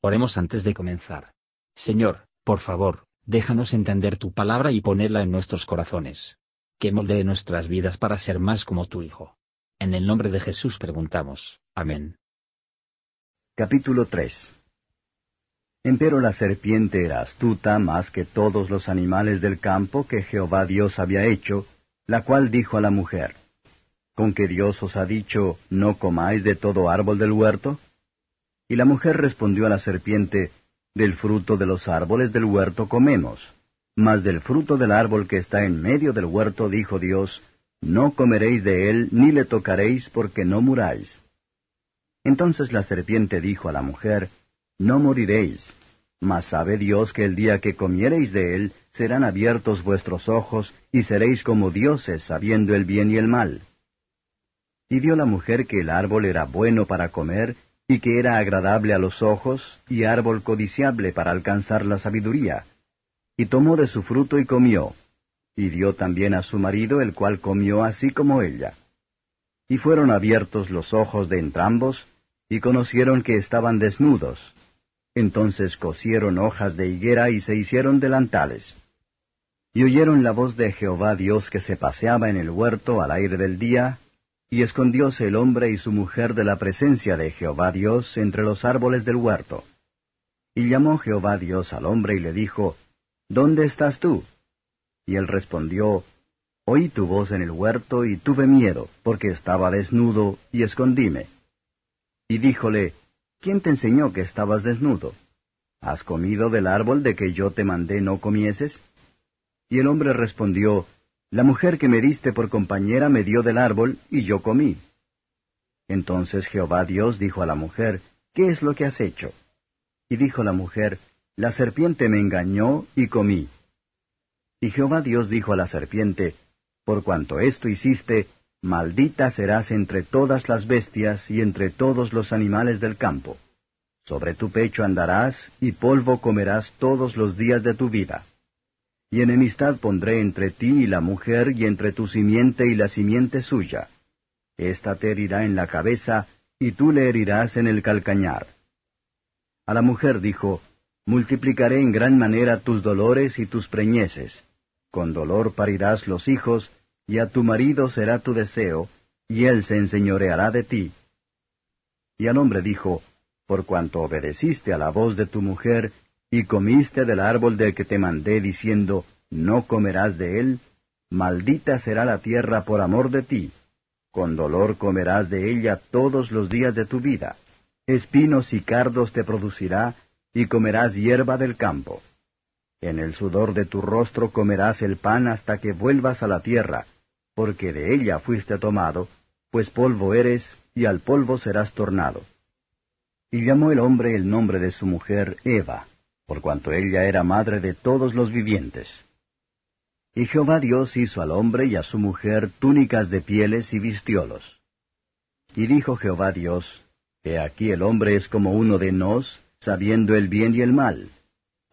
Oremos antes de comenzar. Señor, por favor, déjanos entender tu palabra y ponerla en nuestros corazones. Que moldee nuestras vidas para ser más como tu Hijo. En el nombre de Jesús preguntamos. Amén. Capítulo 3 Empero la serpiente era astuta más que todos los animales del campo que Jehová Dios había hecho, la cual dijo a la mujer, ¿Con que Dios os ha dicho, no comáis de todo árbol del huerto? Y la mujer respondió a la serpiente, Del fruto de los árboles del huerto comemos. Mas del fruto del árbol que está en medio del huerto dijo Dios, No comeréis de él, ni le tocaréis, porque no muráis. Entonces la serpiente dijo a la mujer, No moriréis, mas sabe Dios que el día que comiereis de él, serán abiertos vuestros ojos, y seréis como dioses, sabiendo el bien y el mal. Y vio la mujer que el árbol era bueno para comer, y que era agradable a los ojos, y árbol codiciable para alcanzar la sabiduría. Y tomó de su fruto y comió, y dio también a su marido, el cual comió así como ella. Y fueron abiertos los ojos de entrambos, y conocieron que estaban desnudos. Entonces cosieron hojas de higuera y se hicieron delantales. Y oyeron la voz de Jehová Dios que se paseaba en el huerto al aire del día, y escondióse el hombre y su mujer de la presencia de Jehová Dios entre los árboles del huerto. Y llamó Jehová Dios al hombre y le dijo, ¿Dónde estás tú? Y él respondió, Oí tu voz en el huerto y tuve miedo, porque estaba desnudo, y escondíme. Y díjole, ¿quién te enseñó que estabas desnudo? ¿Has comido del árbol de que yo te mandé no comieses? Y el hombre respondió, la mujer que me diste por compañera me dio del árbol, y yo comí. Entonces Jehová Dios dijo a la mujer, ¿Qué es lo que has hecho? Y dijo la mujer, La serpiente me engañó, y comí. Y Jehová Dios dijo a la serpiente, Por cuanto esto hiciste, maldita serás entre todas las bestias y entre todos los animales del campo. Sobre tu pecho andarás, y polvo comerás todos los días de tu vida y enemistad pondré entre ti y la mujer, y entre tu simiente y la simiente suya. Esta te herirá en la cabeza, y tú le herirás en el calcañar. A la mujer dijo, Multiplicaré en gran manera tus dolores y tus preñeces. Con dolor parirás los hijos, y a tu marido será tu deseo, y él se enseñoreará de ti. Y al hombre dijo, Por cuanto obedeciste a la voz de tu mujer, y comiste del árbol del que te mandé diciendo, no comerás de él, maldita será la tierra por amor de ti. Con dolor comerás de ella todos los días de tu vida. Espinos y cardos te producirá, y comerás hierba del campo. En el sudor de tu rostro comerás el pan hasta que vuelvas a la tierra, porque de ella fuiste tomado, pues polvo eres, y al polvo serás tornado. Y llamó el hombre el nombre de su mujer Eva por cuanto ella era madre de todos los vivientes. Y Jehová Dios hizo al hombre y a su mujer túnicas de pieles y vistiólos. Y dijo Jehová Dios, He aquí el hombre es como uno de nos, sabiendo el bien y el mal.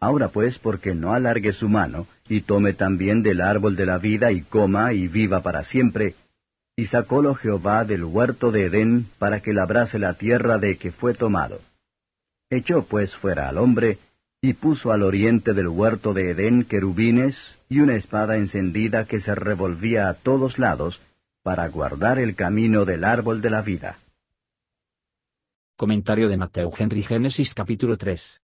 Ahora pues, porque no alargue su mano, y tome también del árbol de la vida, y coma, y viva para siempre, y sacólo Jehová del huerto de Edén, para que labrase la tierra de que fue tomado. Echó pues fuera al hombre, y puso al oriente del huerto de Edén querubines y una espada encendida que se revolvía a todos lados para guardar el camino del árbol de la vida. Comentario de Mateo Henry Génesis capítulo 3.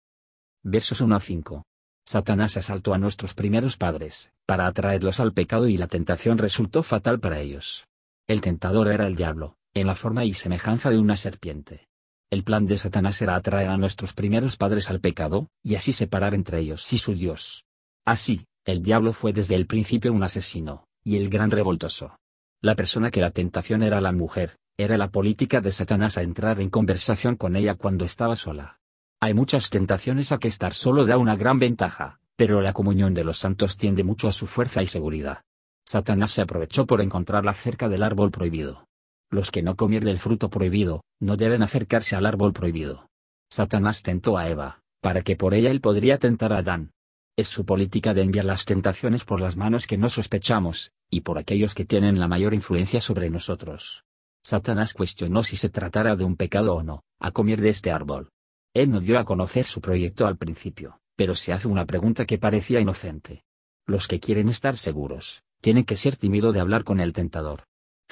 Versos 1 a 5. Satanás asaltó a nuestros primeros padres, para atraerlos al pecado y la tentación resultó fatal para ellos. El tentador era el diablo, en la forma y semejanza de una serpiente. El plan de Satanás era atraer a nuestros primeros padres al pecado, y así separar entre ellos y su Dios. Así, el diablo fue desde el principio un asesino, y el gran revoltoso. La persona que la tentación era la mujer, era la política de Satanás a entrar en conversación con ella cuando estaba sola. Hay muchas tentaciones a que estar solo da una gran ventaja, pero la comunión de los santos tiende mucho a su fuerza y seguridad. Satanás se aprovechó por encontrarla cerca del árbol prohibido. Los que no comieron del fruto prohibido, no deben acercarse al árbol prohibido. Satanás tentó a Eva, para que por ella él podría tentar a Adán. Es su política de enviar las tentaciones por las manos que no sospechamos, y por aquellos que tienen la mayor influencia sobre nosotros. Satanás cuestionó si se tratara de un pecado o no, a comer de este árbol. Él no dio a conocer su proyecto al principio, pero se hace una pregunta que parecía inocente. Los que quieren estar seguros, tienen que ser tímido de hablar con el tentador.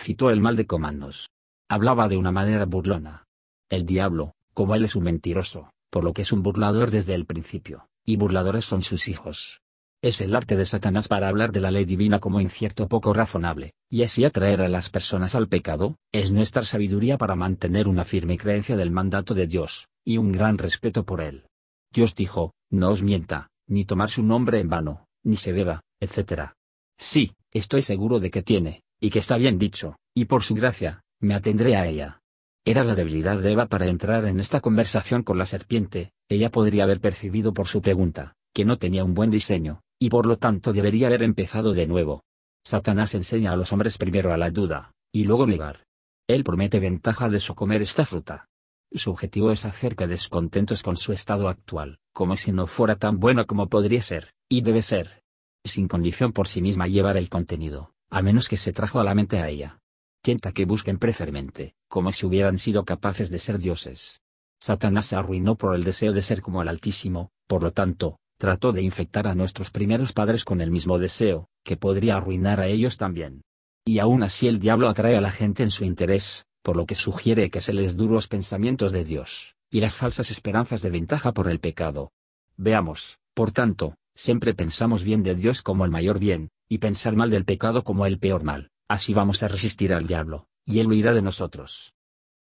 Citó el mal de comandos. Hablaba de una manera burlona. El diablo, como él es un mentiroso, por lo que es un burlador desde el principio, y burladores son sus hijos. Es el arte de Satanás para hablar de la ley divina como incierto poco razonable, y así atraer a las personas al pecado, es nuestra sabiduría para mantener una firme creencia del mandato de Dios, y un gran respeto por él. Dios dijo, no os mienta, ni tomar su nombre en vano, ni se beba, etc. Sí, estoy seguro de que tiene, y que está bien dicho, y por su gracia, me atendré a ella. Era la debilidad de Eva para entrar en esta conversación con la serpiente, ella podría haber percibido por su pregunta, que no tenía un buen diseño, y por lo tanto debería haber empezado de nuevo. Satanás enseña a los hombres primero a la duda, y luego negar. Él promete ventaja de su comer esta fruta. Su objetivo es hacer que descontentos con su estado actual, como si no fuera tan bueno como podría ser, y debe ser. Sin condición por sí misma llevar el contenido, a menos que se trajo a la mente a ella. Tienta que busquen prefermente, como si hubieran sido capaces de ser dioses. Satanás se arruinó por el deseo de ser como el Altísimo, por lo tanto, trató de infectar a nuestros primeros padres con el mismo deseo, que podría arruinar a ellos también. Y aún así el diablo atrae a la gente en su interés, por lo que sugiere que se les duros pensamientos de Dios, y las falsas esperanzas de ventaja por el pecado. Veamos, por tanto, siempre pensamos bien de Dios como el mayor bien, y pensar mal del pecado como el peor mal, así vamos a resistir al diablo, y él huirá de nosotros.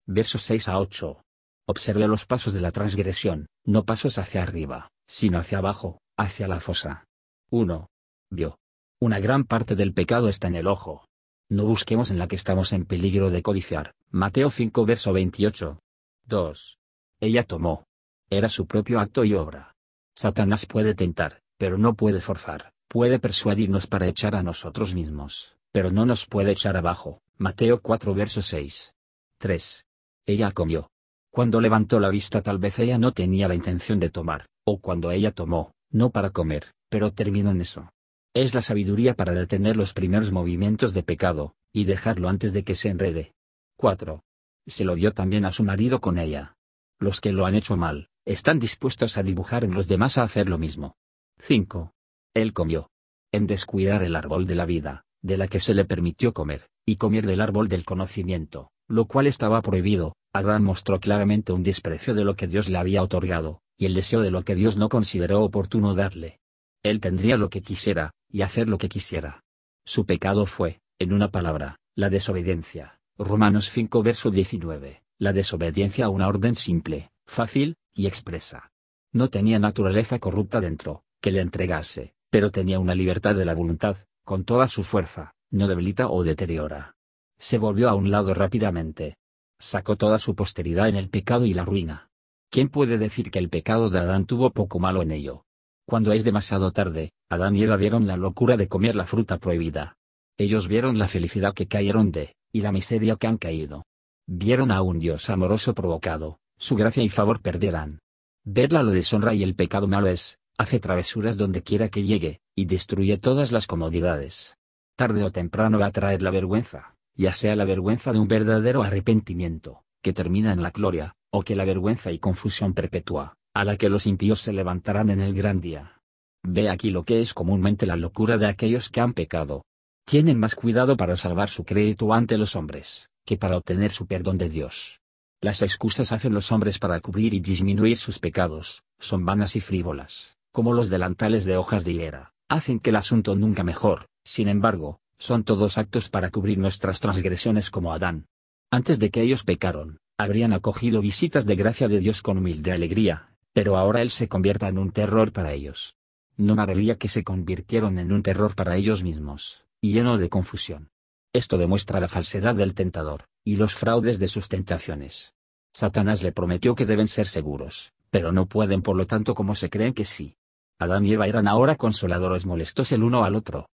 Versos 6 a 8. Observe los pasos de la transgresión, no pasos hacia arriba, sino hacia abajo, hacia la fosa. 1. Vio. Una gran parte del pecado está en el ojo, no busquemos en la que estamos en peligro de codiciar. Mateo 5 verso 28. 2. Ella tomó. Era su propio acto y obra. Satanás puede tentar, pero no puede forzar, puede persuadirnos para echar a nosotros mismos, pero no nos puede echar abajo. Mateo 4 verso 6. 3. Ella comió. Cuando levantó la vista tal vez ella no tenía la intención de tomar, o cuando ella tomó, no para comer, pero terminó en eso. Es la sabiduría para detener los primeros movimientos de pecado, y dejarlo antes de que se enrede. 4. Se lo dio también a su marido con ella. Los que lo han hecho mal, están dispuestos a dibujar en los demás a hacer lo mismo. 5. Él comió. En descuidar el árbol de la vida, de la que se le permitió comer, y comer del árbol del conocimiento, lo cual estaba prohibido, Adán mostró claramente un desprecio de lo que Dios le había otorgado, y el deseo de lo que Dios no consideró oportuno darle. Él tendría lo que quisiera, y hacer lo que quisiera. Su pecado fue, en una palabra, la desobediencia. Romanos 5 verso 19, la desobediencia a una orden simple, fácil, y expresa. No tenía naturaleza corrupta dentro, que le entregase, pero tenía una libertad de la voluntad, con toda su fuerza, no debilita o deteriora. Se volvió a un lado rápidamente. Sacó toda su posteridad en el pecado y la ruina. ¿Quién puede decir que el pecado de Adán tuvo poco malo en ello? Cuando es demasiado tarde, Adán y Eva vieron la locura de comer la fruta prohibida. Ellos vieron la felicidad que cayeron de, y la miseria que han caído. Vieron a un Dios amoroso provocado, su gracia y favor perderán. Verla lo deshonra y el pecado malo es, hace travesuras donde quiera que llegue, y destruye todas las comodidades. Tarde o temprano va a traer la vergüenza, ya sea la vergüenza de un verdadero arrepentimiento, que termina en la gloria, o que la vergüenza y confusión perpetua, a la que los impíos se levantarán en el gran día. Ve aquí lo que es comúnmente la locura de aquellos que han pecado. Tienen más cuidado para salvar su crédito ante los hombres, que para obtener su perdón de Dios. Las excusas hacen los hombres para cubrir y disminuir sus pecados, son vanas y frívolas, como los delantales de hojas de higuera, hacen que el asunto nunca mejor, sin embargo, son todos actos para cubrir nuestras transgresiones como Adán. Antes de que ellos pecaron, habrían acogido visitas de gracia de Dios con humilde alegría, pero ahora él se convierta en un terror para ellos. No maravilla que se convirtieron en un terror para ellos mismos, y lleno de confusión. Esto demuestra la falsedad del tentador, y los fraudes de sus tentaciones. Satanás le prometió que deben ser seguros, pero no pueden por lo tanto como se creen que sí. Adán y Eva eran ahora consoladores molestos el uno al otro.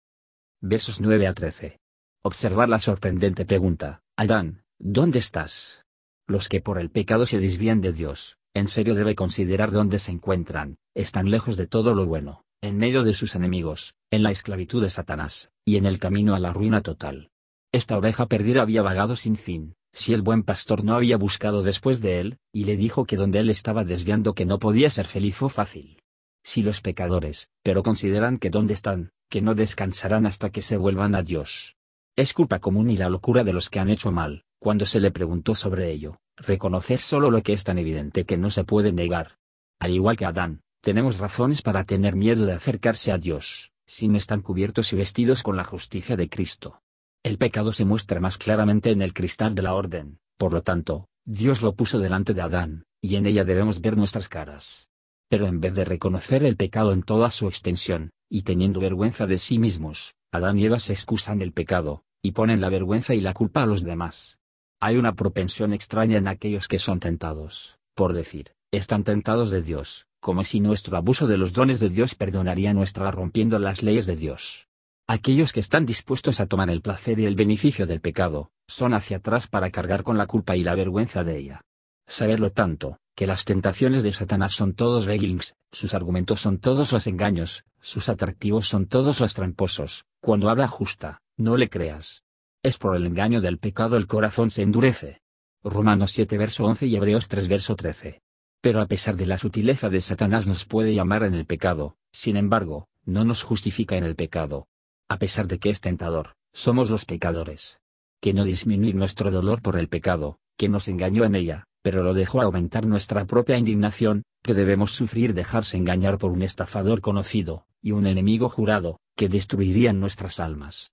Versos 9 a 13. Observar la sorprendente pregunta, Adán, ¿dónde estás? Los que por el pecado se desvían de Dios, en serio debe considerar dónde se encuentran, están lejos de todo lo bueno, en medio de sus enemigos, en la esclavitud de Satanás, y en el camino a la ruina total. Esta oveja perdida había vagado sin fin, Si el buen pastor no había buscado después de él, y le dijo que donde él estaba desviando que no podía ser feliz o fácil. Si los pecadores, pero consideran que donde están, que no descansarán hasta que se vuelvan a Dios. Es culpa común y la locura de los que han hecho mal, cuando se le preguntó sobre ello, reconocer solo lo que es tan evidente que no se puede negar. Al igual que Adán, tenemos razones para tener miedo de acercarse a Dios, si no están cubiertos y vestidos con la justicia de Cristo. El pecado se muestra más claramente en el cristal de la orden, por lo tanto, Dios lo puso delante de Adán, y en ella debemos ver nuestras caras. Pero en vez de reconocer el pecado en toda su extensión, y teniendo vergüenza de sí mismos, Adán y Eva se excusan del pecado, y ponen la vergüenza y la culpa a los demás. Hay una propensión extraña en aquellos que son tentados, por decir, están tentados de Dios, como si nuestro abuso de los dones de Dios perdonaría nuestra rompiendo las leyes de Dios. Aquellos que están dispuestos a tomar el placer y el beneficio del pecado, son hacia atrás para cargar con la culpa y la vergüenza de ella. Saberlo tanto, que las tentaciones de Satanás son todos beguilings, sus argumentos son todos los engaños, sus atractivos son todos los tramposos, cuando habla justa, no le creas. Es por el engaño del pecado el corazón se endurece. Romanos 7 verso 11 y Hebreos 3 verso 13. Pero a pesar de la sutileza de Satanás nos puede llamar en el pecado, sin embargo, no nos justifica en el pecado, a pesar de que es tentador, somos los pecadores. Que no disminuir nuestro dolor por el pecado, que nos engañó en ella, pero lo dejó aumentar nuestra propia indignación, que debemos sufrir dejarse engañar por un estafador conocido, y un enemigo jurado, que destruirían nuestras almas.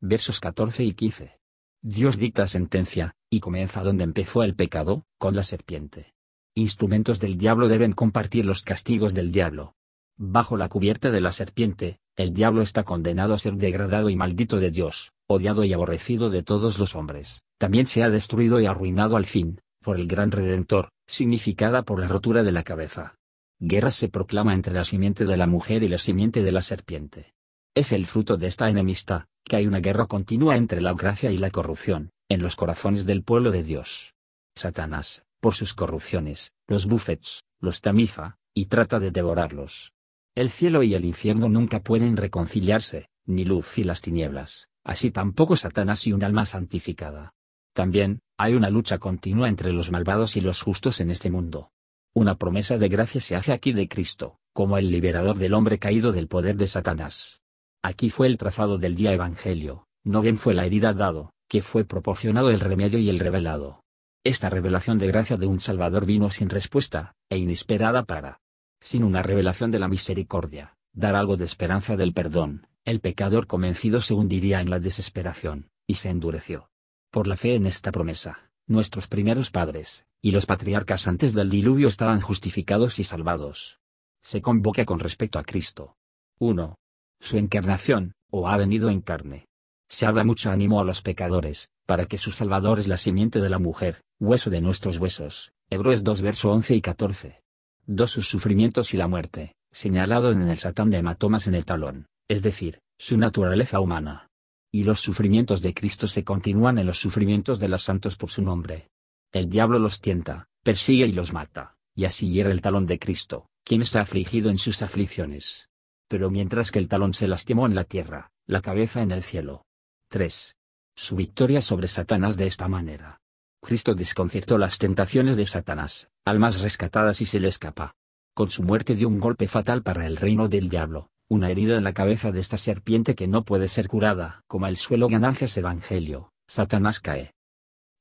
Versos 14 y 15. Dios dicta sentencia, y comienza donde empezó el pecado, con la serpiente. Instrumentos del diablo deben compartir los castigos del diablo. Bajo la cubierta de la serpiente, el diablo está condenado a ser degradado y maldito de Dios, odiado y aborrecido de todos los hombres. También se ha destruido y arruinado al fin, por el gran Redentor, significada por la rotura de la cabeza. Guerra se proclama entre la simiente de la mujer y la simiente de la serpiente. Es el fruto de esta enemistad, que hay una guerra continua entre la gracia y la corrupción, en los corazones del pueblo de Dios. Satanás, por sus corrupciones, los buffets, los tamiza, y trata de devorarlos. El cielo y el infierno nunca pueden reconciliarse, ni luz y las tinieblas, así tampoco Satanás y un alma santificada. También, hay una lucha continua entre los malvados y los justos en este mundo. Una promesa de gracia se hace aquí de Cristo, como el liberador del hombre caído del poder de Satanás. Aquí fue el trazado del día evangelio, no bien fue la herida dado, que fue proporcionado el remedio y el revelado. Esta revelación de gracia de un Salvador vino sin respuesta, e inesperada para sin una revelación de la misericordia, dar algo de esperanza del perdón, el pecador convencido se hundiría en la desesperación, y se endureció. Por la fe en esta promesa, nuestros primeros padres, y los patriarcas antes del diluvio estaban justificados y salvados. Se convoca con respecto a Cristo. 1. Su encarnación, o ha venido en carne. Se habla mucho ánimo a los pecadores, para que su Salvador es la simiente de la mujer, hueso de nuestros huesos. Hebreos 2 verso 11 y 14. 2. Sus sufrimientos y la muerte, señalado en el Satán de hematomas en el talón, es decir, su naturaleza humana. Y los sufrimientos de Cristo se continúan en los sufrimientos de los santos por su nombre. El diablo los tienta, persigue y los mata, y así hiera el talón de Cristo, quien está afligido en sus aflicciones. Pero mientras que el talón se lastimó en la tierra, la cabeza en el cielo. 3. Su victoria sobre Satanás de esta manera. Cristo desconcertó las tentaciones de Satanás, almas rescatadas y se le escapa. Con su muerte dio un golpe fatal para el reino del diablo, una herida en la cabeza de esta serpiente que no puede ser curada. Como el suelo ganancias evangelio, Satanás cae.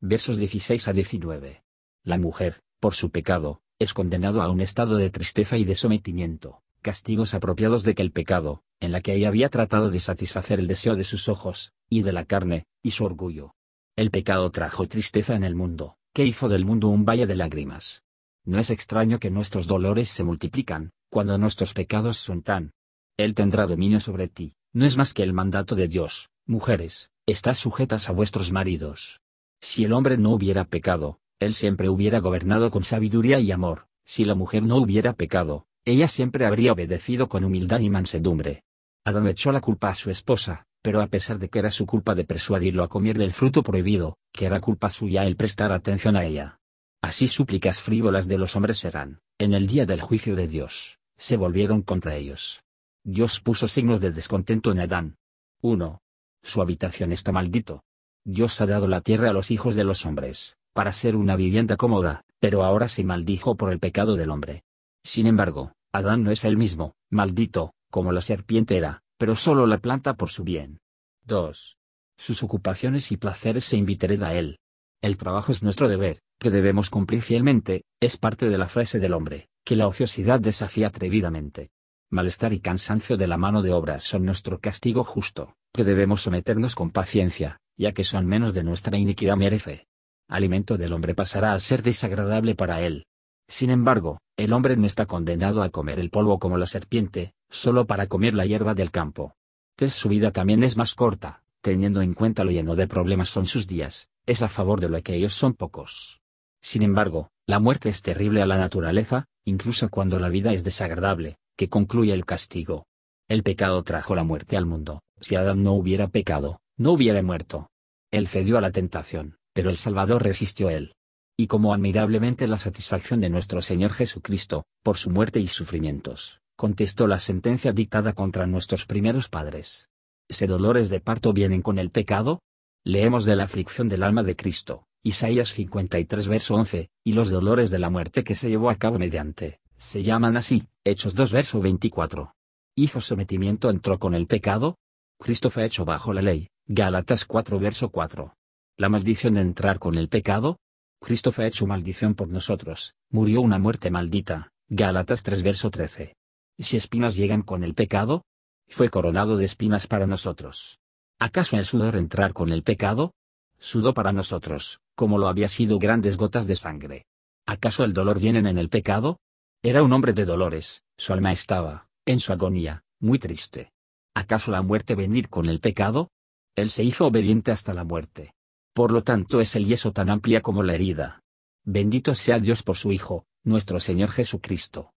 Versos 16 a 19. La mujer, por su pecado, es condenado a un estado de tristeza y de sometimiento, castigos apropiados de que el pecado, en la que ella había tratado de satisfacer el deseo de sus ojos, y de la carne, y su orgullo, el pecado trajo tristeza en el mundo, que hizo del mundo un valle de lágrimas. No es extraño que nuestros dolores se multiplican, cuando nuestros pecados son tan. Él tendrá dominio sobre ti, no es más que el mandato de Dios, mujeres, estás sujetas a vuestros maridos. Si el hombre no hubiera pecado, él siempre hubiera gobernado con sabiduría y amor, si la mujer no hubiera pecado, ella siempre habría obedecido con humildad y mansedumbre. Adán echó la culpa a su esposa, pero a pesar de que era su culpa de persuadirlo a comer del fruto prohibido, que era culpa suya el prestar atención a ella. Así súplicas frívolas de los hombres serán, en el día del juicio de Dios, se volvieron contra ellos. Dios puso signos de descontento en Adán. 1. Su habitación está maldito. Dios ha dado la tierra a los hijos de los hombres, para ser una vivienda cómoda, pero ahora se maldijo por el pecado del hombre. Sin embargo, Adán no es el mismo, maldito, como la serpiente era, pero solo la planta por su bien. 2. Sus ocupaciones y placeres se invitaré a él. El trabajo es nuestro deber, que debemos cumplir fielmente, es parte de la frase del hombre, que la ociosidad desafía atrevidamente. Malestar y cansancio de la mano de obra son nuestro castigo justo, que debemos someternos con paciencia, ya que son menos de nuestra iniquidad merece. Alimento del hombre pasará a ser desagradable para él. Sin embargo, el hombre no está condenado a comer el polvo como la serpiente, solo para comer la hierba del campo. Tess su vida también es más corta, teniendo en cuenta lo lleno de problemas son sus días, es a favor de lo que ellos son pocos. Sin embargo, la muerte es terrible a la naturaleza, incluso cuando la vida es desagradable, que concluye el castigo. El pecado trajo la muerte al mundo, si Adán no hubiera pecado, no hubiera muerto. Él cedió a la tentación, pero el Salvador resistió él. Y como admirablemente la satisfacción de nuestro Señor Jesucristo, por su muerte y sufrimientos, contestó la sentencia dictada contra nuestros primeros padres. ¿Se dolores de parto vienen con el pecado? Leemos de la aflicción del alma de Cristo, Isaías 53 verso 11, y los dolores de la muerte que se llevó a cabo mediante, se llaman así, Hechos 2 verso 24. ¿Hizo sometimiento entró con el pecado? Cristo fue hecho bajo la ley, Gálatas 4 verso 4. La maldición de entrar con el pecado? Cristo fue hecho maldición por nosotros, murió una muerte maldita, Gálatas 3 verso 13. Si espinas llegan con el pecado? Fue coronado de espinas para nosotros. ¿Acaso el sudor entrar con el pecado? Sudó para nosotros, como lo había sido grandes gotas de sangre. ¿Acaso el dolor vienen en el pecado? Era un hombre de dolores, su alma estaba, en su agonía, muy triste. ¿Acaso la muerte venir con el pecado? Él se hizo obediente hasta la muerte. Por lo tanto es el yeso tan amplia como la herida. Bendito sea Dios por su Hijo, nuestro Señor Jesucristo.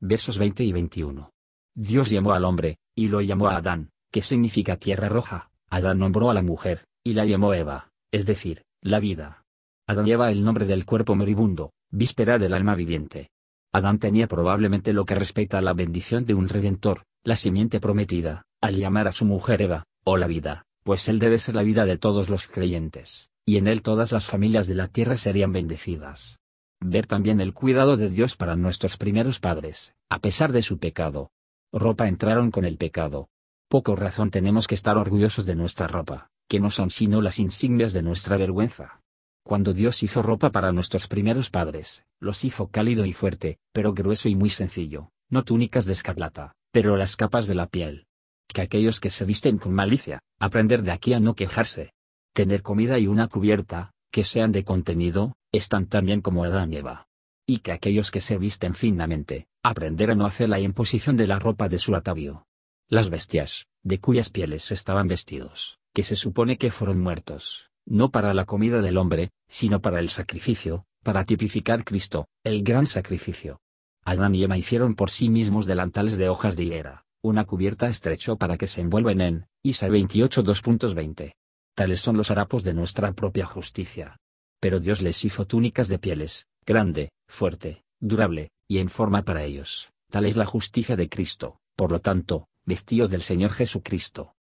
Versos 20 y 21. Dios llamó al hombre, y lo llamó a Adán, que significa tierra roja. Adán nombró a la mujer, y la llamó Eva, es decir, la vida. Adán lleva el nombre del cuerpo moribundo, víspera del alma viviente. Adán tenía probablemente lo que respecta a la bendición de un redentor, la simiente prometida, al llamar a su mujer Eva, o la vida, pues él debe ser la vida de todos los creyentes, y en él todas las familias de la tierra serían bendecidas. Ver también el cuidado de Dios para nuestros primeros padres, a pesar de su pecado. Ropa entraron con el pecado. Poco razón tenemos que estar orgullosos de nuestra ropa, que no son sino las insignias de nuestra vergüenza. Cuando Dios hizo ropa para nuestros primeros padres, los hizo cálido y fuerte, pero grueso y muy sencillo, no túnicas de escarlata, pero las capas de la piel. Que aquellos que se visten con malicia, aprender de aquí a no quejarse. Tener comida y una cubierta, que sean de contenido, están tan bien como Adán y Eva. Y que aquellos que se visten finamente, aprender a no hacer la imposición de la ropa de su atavio. Las bestias, de cuyas pieles estaban vestidos, que se supone que fueron muertos, no para la comida del hombre, sino para el sacrificio, para tipificar Cristo, el gran sacrificio. Adán y Eva hicieron por sí mismos delantales de hojas de higuera, una cubierta estrecho para que se envuelven en, Isa 28 2.20. Tales son los harapos de nuestra propia justicia. Pero Dios les hizo túnicas de pieles, grande, fuerte, durable, y en forma para ellos. Tal es la justicia de Cristo, por lo tanto, vestido del Señor Jesucristo.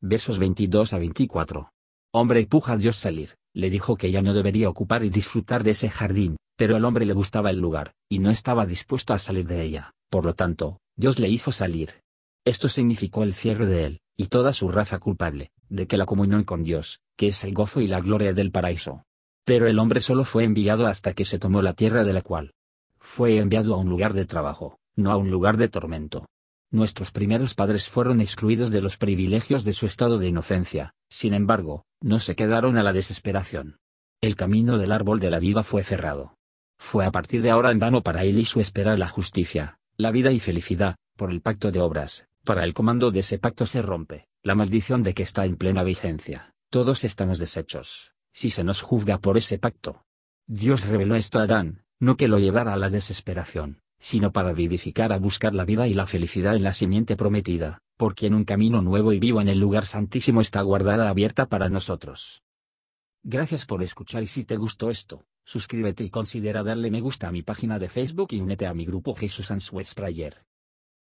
Versos 22 a 24. Hombre puja a Dios salir, le dijo que ella no debería ocupar y disfrutar de ese jardín, pero al hombre le gustaba el lugar, y no estaba dispuesto a salir de ella, por lo tanto, Dios le hizo salir. Esto significó el cierre de él, y toda su raza culpable, de que la comunión con Dios, que es el gozo y la gloria del paraíso. Pero el hombre solo fue enviado hasta que se tomó la tierra de la cual fue enviado a un lugar de trabajo, no a un lugar de tormento. Nuestros primeros padres fueron excluidos de los privilegios de su estado de inocencia, sin embargo, no se quedaron a la desesperación. El camino del árbol de la vida fue cerrado. Fue a partir de ahora en vano para él y su esperar la justicia, la vida y felicidad, por el pacto de obras, para el comando de ese pacto se rompe, la maldición de que está en plena vigencia, todos estamos deshechos, si se nos juzga por ese pacto. Dios reveló esto a Adán, no que lo llevara a la desesperación, sino para vivificar a buscar la vida y la felicidad en la simiente prometida, por quien un camino nuevo y vivo en el lugar santísimo está guardada abierta para nosotros. Gracias por escuchar y si te gustó esto, suscríbete y considera darle me gusta a mi página de Facebook y únete a mi grupo Jesús Answers Prayer.